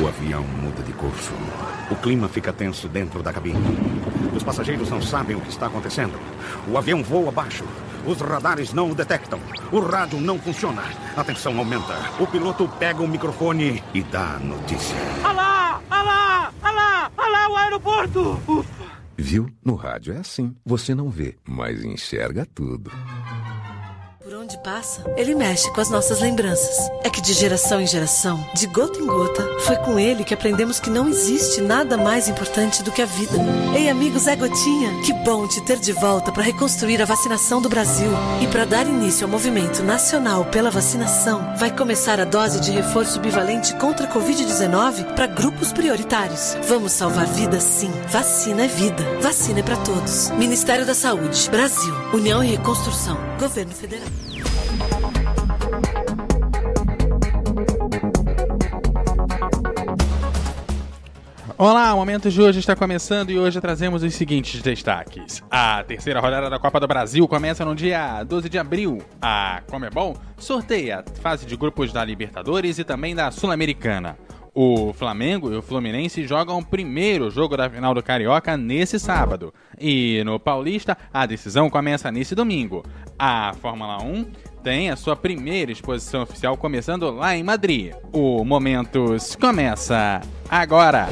O avião muda de curso. O clima fica tenso dentro da cabine. Os passageiros não sabem o que está acontecendo. O avião voa abaixo. Os radares não o detectam. O rádio não funciona. A tensão aumenta. O piloto pega o microfone e dá a notícia. Alá! Alá! Alá! Alá, o aeroporto! Ufa. Viu? No rádio é assim. Você não vê, mas enxerga tudo. Por onde passa, ele mexe com as nossas lembranças. É que de geração em geração, de gota em gota, foi com ele que aprendemos que não existe nada mais importante do que a vida. Ei, amigos, é Gotinha. Que bom te ter de volta para reconstruir a vacinação do Brasil. E para dar início ao movimento nacional pela vacinação, vai começar a dose de reforço bivalente contra a Covid-19 para grupos prioritários. Vamos salvar vidas, sim. Vacina é vida. Vacina é para todos. Ministério da Saúde. Brasil. União e Reconstrução. Governo Federal. Olá, o Momento de hoje está começando e hoje trazemos os seguintes destaques. A terceira rodada da Copa do Brasil começa no dia 12 de abril. A Comebol sorteia a fase de grupos da Libertadores e também da Sul-Americana. O Flamengo e o Fluminense jogam o primeiro jogo da final do Carioca nesse sábado. E no Paulista, a decisão começa nesse domingo. A Fórmula 1 tem a sua primeira exposição oficial começando lá em Madrid. O Momentos começa agora!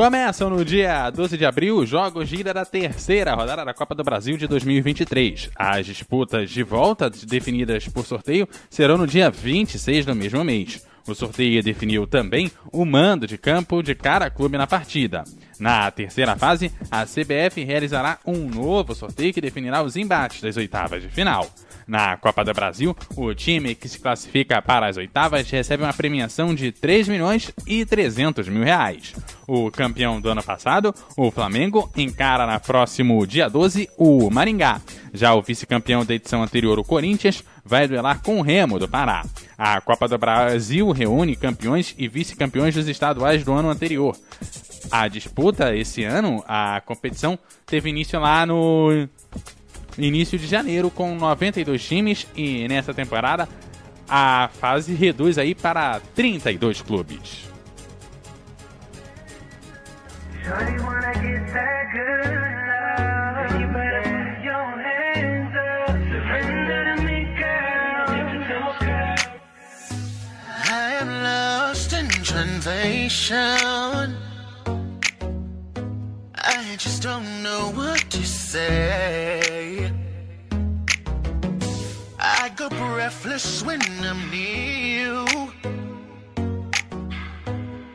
Começam no dia 12 de abril os jogos ida da terceira rodada da Copa do Brasil de 2023. As disputas de volta, definidas por sorteio, serão no dia 26 do mesmo mês. O sorteio definiu também o mando de campo de cada clube na partida. Na terceira fase, a CBF realizará um novo sorteio que definirá os embates das oitavas de final. Na Copa do Brasil, o time que se classifica para as oitavas recebe uma premiação de 3 milhões e 300 mil reais. O campeão do ano passado, o Flamengo, encara na próximo dia 12 o Maringá. Já o vice-campeão da edição anterior, o Corinthians, vai duelar com o Remo do Pará. A Copa do Brasil reúne campeões e vice-campeões dos estaduais do ano anterior. A disputa esse ano, a competição teve início lá no início de janeiro com 92 times e nessa temporada a fase reduz aí para 32 clubes. I just don't know what to say. I go breathless when I'm near you.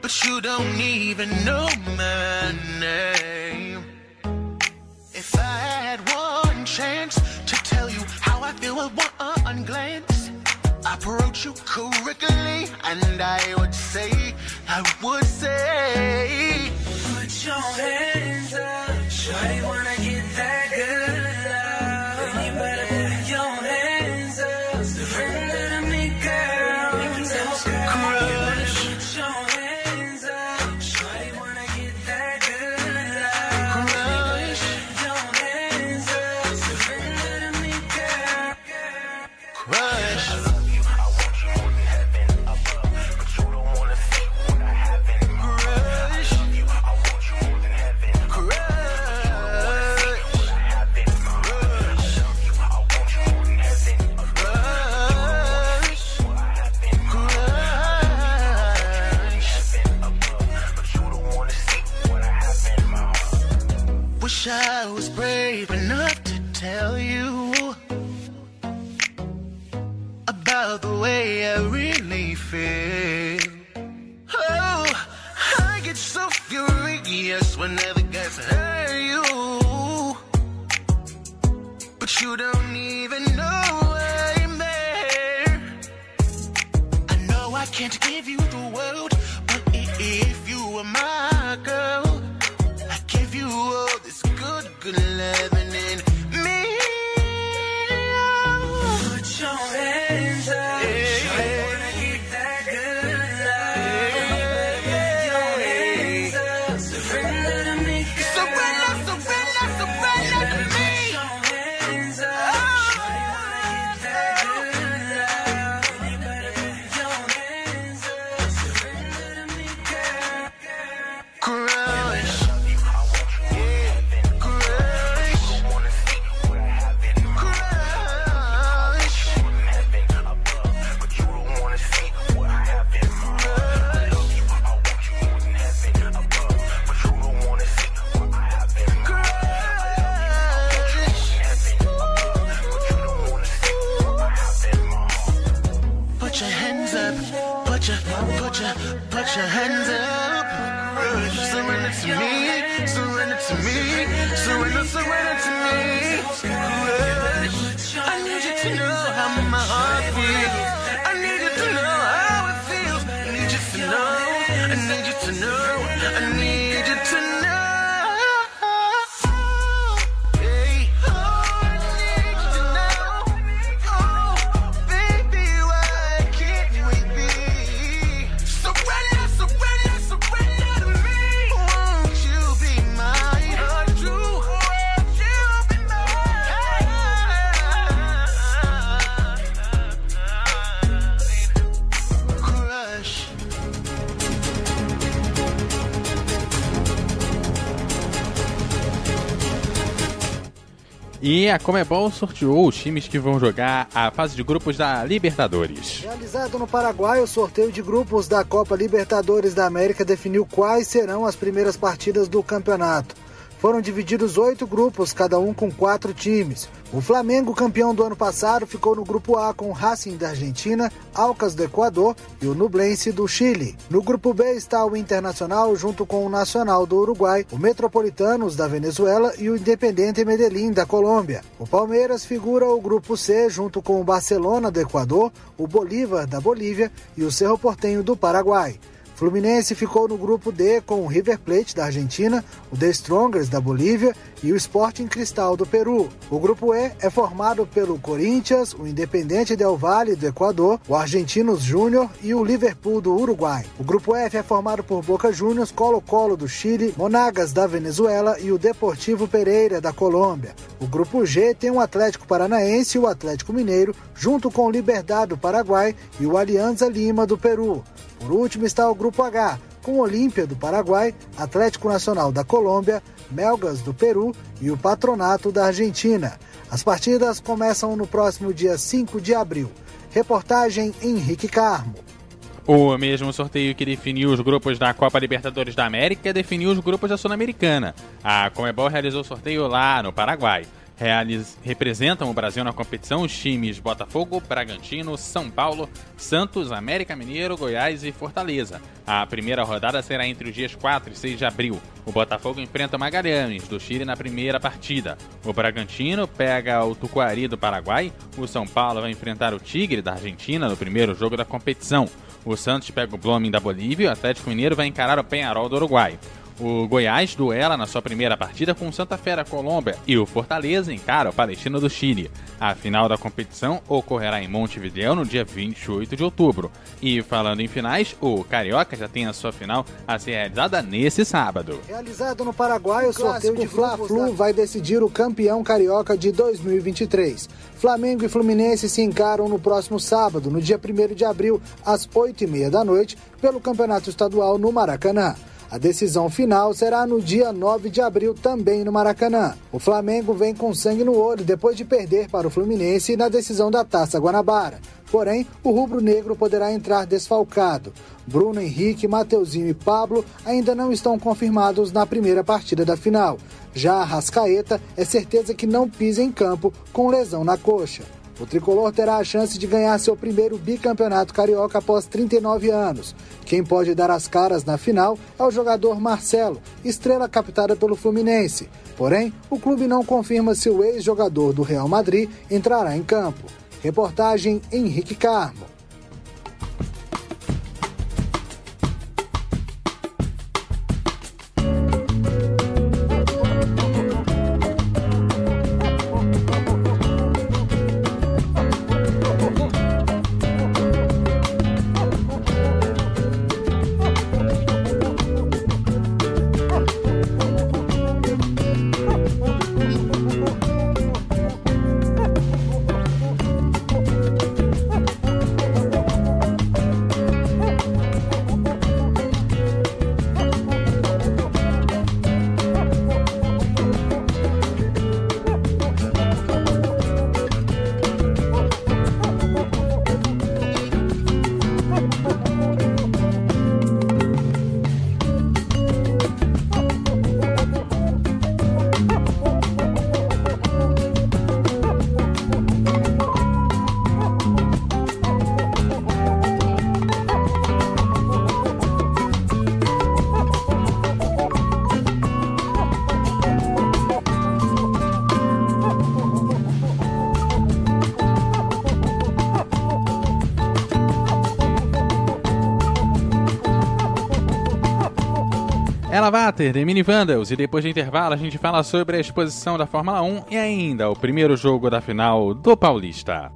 But you don't even know my name. If I had one chance to tell you how I feel with one glance, I approach you correctly, and I would say, I would say, put your hands up, Shawty wanna to know. I need E a Comebol sorteou os times que vão jogar a fase de grupos da Libertadores. Realizado no Paraguai, o sorteio de grupos da Copa Libertadores da América definiu quais serão as primeiras partidas do campeonato. Foram divididos oito grupos, cada um com quatro times. O Flamengo, campeão do ano passado, ficou no grupo A com o Racing da Argentina, Alcas do Equador e o Nublense do Chile. No grupo B está o Internacional junto com o Nacional do Uruguai, o Metropolitanos da Venezuela e o Independente Medellín da Colômbia. O Palmeiras figura o grupo C junto com o Barcelona do Equador, o Bolívar da Bolívia e o Cerro Portenho do Paraguai. Fluminense ficou no grupo D com o River Plate da Argentina, o The Strongers da Bolívia e o Sporting Cristal do Peru. O grupo E é formado pelo Corinthians, o Independente Del Valle do Equador, o Argentinos Júnior e o Liverpool do Uruguai. O grupo F é formado por Boca Juniors, Colo-Colo do Chile, Monagas da Venezuela e o Deportivo Pereira da Colômbia. O grupo G tem o Atlético Paranaense e o Atlético Mineiro, junto com o Liberdade do Paraguai e o Alianza Lima do Peru. Por último está o grupo H, com Olímpia do Paraguai, Atlético Nacional da Colômbia, Melgas do Peru e o Patronato da Argentina. As partidas começam no próximo dia 5 de abril. Reportagem Henrique Carmo. O mesmo sorteio que definiu os grupos da Copa Libertadores da América definiu os grupos da Sul-Americana. A Comebol realizou o sorteio lá no Paraguai. Realiz... Representam o Brasil na competição os times Botafogo, Bragantino, São Paulo, Santos, América Mineiro, Goiás e Fortaleza. A primeira rodada será entre os dias 4 e 6 de abril. O Botafogo enfrenta o Magalhães, do Chile, na primeira partida. O Bragantino pega o Tucuari, do Paraguai. O São Paulo vai enfrentar o Tigre, da Argentina, no primeiro jogo da competição. O Santos pega o Blooming, da Bolívia. E o Atlético Mineiro vai encarar o Penharol, do Uruguai. O Goiás duela na sua primeira partida com o Santa Fé da Colômbia e o Fortaleza encara o Palestino do Chile. A final da competição ocorrerá em Montevideo no dia 28 de outubro. E falando em finais, o Carioca já tem a sua final a ser realizada nesse sábado. Realizado no Paraguai, o sorteio de Fla-Flu vai decidir o campeão carioca de 2023. Flamengo e Fluminense se encaram no próximo sábado, no dia 1 de abril, às 8h30 da noite, pelo Campeonato Estadual no Maracanã. A decisão final será no dia 9 de abril, também no Maracanã. O Flamengo vem com sangue no olho depois de perder para o Fluminense na decisão da Taça Guanabara. Porém, o rubro-negro poderá entrar desfalcado. Bruno Henrique, Mateuzinho e Pablo ainda não estão confirmados na primeira partida da final. Já a Rascaeta é certeza que não pisa em campo com lesão na coxa. O tricolor terá a chance de ganhar seu primeiro bicampeonato carioca após 39 anos. Quem pode dar as caras na final é o jogador Marcelo, estrela captada pelo Fluminense. Porém, o clube não confirma se o ex-jogador do Real Madrid entrará em campo. Reportagem Henrique Carmo. Vater, The Mini Vandals, e depois de intervalo a gente fala sobre a exposição da Fórmula 1 e ainda o primeiro jogo da final do Paulista.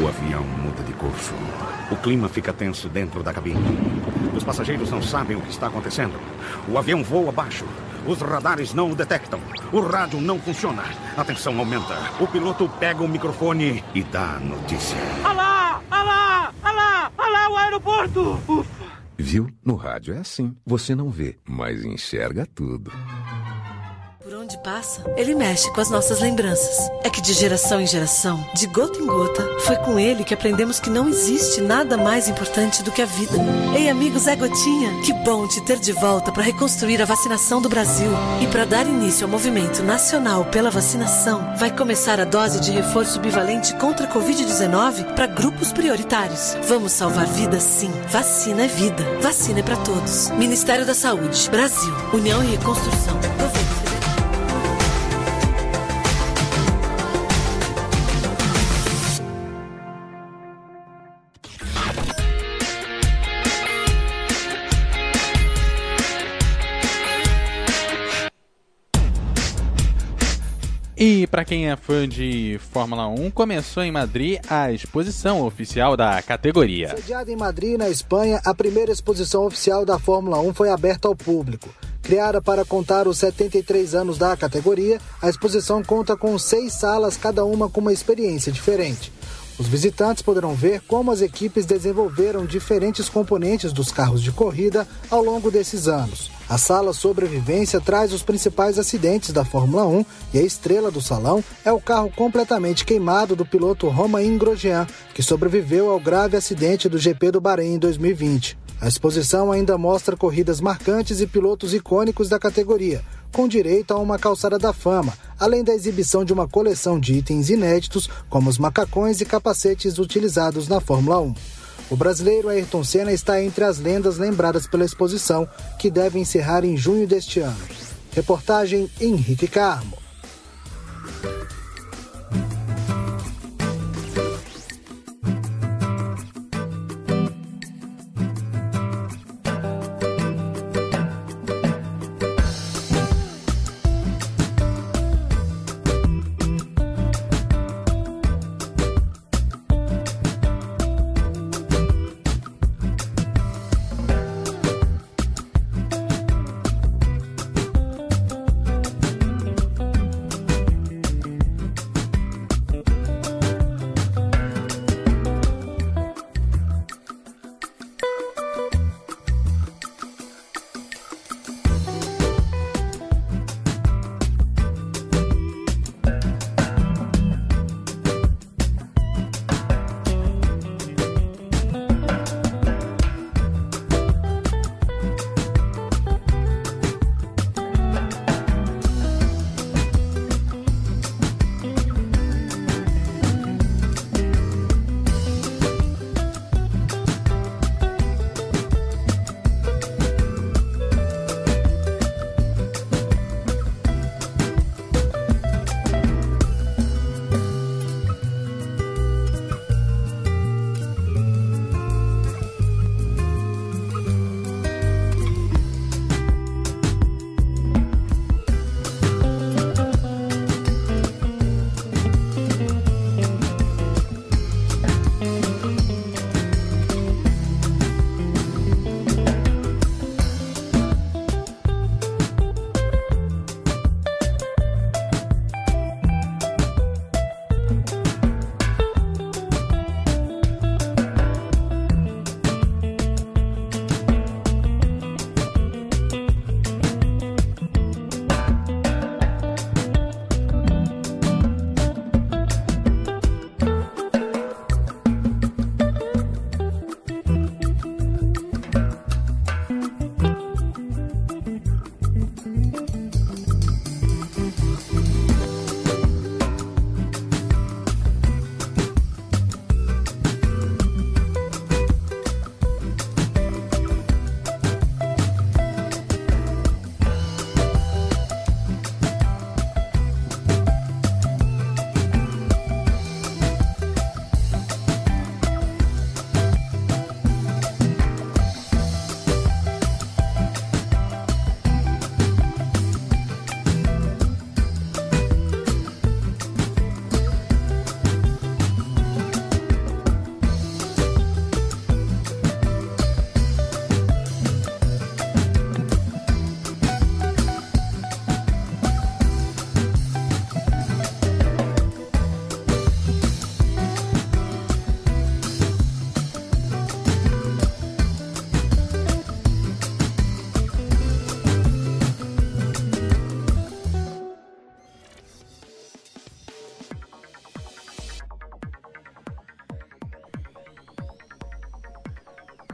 O avião muda de curso. O clima fica tenso dentro da cabine. Os passageiros não sabem o que está acontecendo. O avião voa abaixo. Os radares não o detectam. O rádio não funciona. A tensão aumenta. O piloto pega o microfone e dá a notícia. Olha lá, olha lá, olha lá, olha lá o aeroporto. Ufa. Viu? No rádio é assim. Você não vê, mas enxerga tudo. Onde passa, ele mexe com as nossas lembranças. É que de geração em geração, de gota em gota, foi com ele que aprendemos que não existe nada mais importante do que a vida. Ei, amigos, é Gotinha. Que bom te ter de volta para reconstruir a vacinação do Brasil. E para dar início ao movimento nacional pela vacinação, vai começar a dose de reforço bivalente contra a Covid-19 para grupos prioritários. Vamos salvar vidas, sim. Vacina é vida. Vacina é para todos. Ministério da Saúde. Brasil. União e Reconstrução. Governo para quem é fã de Fórmula 1, começou em Madrid a exposição oficial da categoria. Sediada em Madrid, na Espanha, a primeira exposição oficial da Fórmula 1 foi aberta ao público. Criada para contar os 73 anos da categoria, a exposição conta com seis salas, cada uma com uma experiência diferente. Os visitantes poderão ver como as equipes desenvolveram diferentes componentes dos carros de corrida ao longo desses anos. A sala Sobrevivência traz os principais acidentes da Fórmula 1 e a estrela do salão é o carro completamente queimado do piloto Romain Grosjean, que sobreviveu ao grave acidente do GP do Bahrein em 2020. A exposição ainda mostra corridas marcantes e pilotos icônicos da categoria, com direito a uma calçada da fama, além da exibição de uma coleção de itens inéditos, como os macacões e capacetes utilizados na Fórmula 1. O brasileiro Ayrton Senna está entre as lendas lembradas pela exposição, que deve encerrar em junho deste ano. Reportagem Henrique Carmo.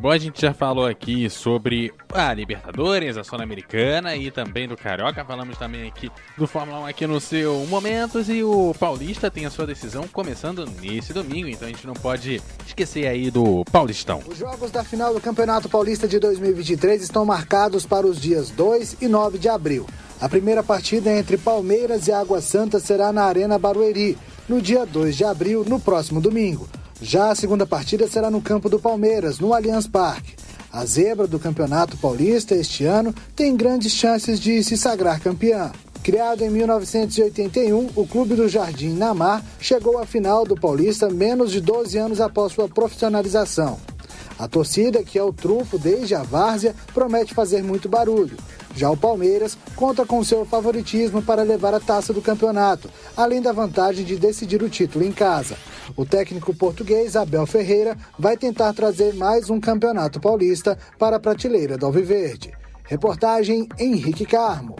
Bom, a gente já falou aqui sobre a Libertadores, a Sul-Americana e também do Carioca. Falamos também aqui do Fórmula 1 aqui no seu Momentos e o Paulista tem a sua decisão começando nesse domingo, então a gente não pode esquecer aí do Paulistão. Os jogos da final do Campeonato Paulista de 2023 estão marcados para os dias 2 e 9 de abril. A primeira partida entre Palmeiras e Água Santa será na Arena Barueri, no dia 2 de abril, no próximo domingo. Já a segunda partida será no campo do Palmeiras, no Allianz Parque. A zebra do Campeonato Paulista este ano tem grandes chances de se sagrar campeã. Criado em 1981, o Clube do Jardim Namar chegou à final do Paulista menos de 12 anos após sua profissionalização. A torcida, que é o trunfo desde a várzea, promete fazer muito barulho. Já o Palmeiras conta com seu favoritismo para levar a taça do campeonato, além da vantagem de decidir o título em casa. O técnico português Abel Ferreira vai tentar trazer mais um campeonato paulista para a prateleira do Alviverde. Reportagem Henrique Carmo.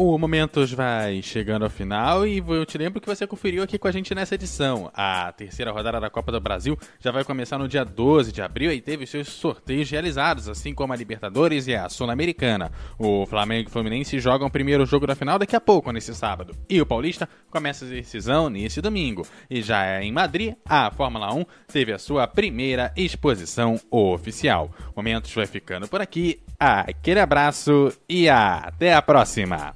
O Momentos vai chegando ao final e eu te lembro que você conferiu aqui com a gente nessa edição. A terceira rodada da Copa do Brasil já vai começar no dia 12 de abril e teve seus sorteios realizados, assim como a Libertadores e a Sul-Americana. O Flamengo e o Fluminense jogam o primeiro jogo da final daqui a pouco, nesse sábado. E o Paulista começa a decisão nesse domingo. E já em Madrid, a Fórmula 1 teve a sua primeira exposição oficial. Momentos vai ficando por aqui. Aquele abraço e até a próxima!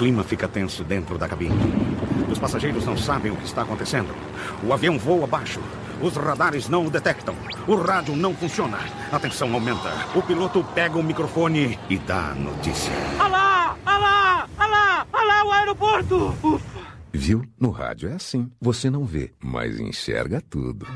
Clima fica tenso dentro da cabine. Os passageiros não sabem o que está acontecendo. O avião voa abaixo. Os radares não o detectam. O rádio não funciona. A tensão aumenta. O piloto pega o microfone e dá a notícia. Olha lá! Olha lá! Olha lá! Olha lá o aeroporto! Ufa! Viu? No rádio é assim. Você não vê, mas enxerga tudo.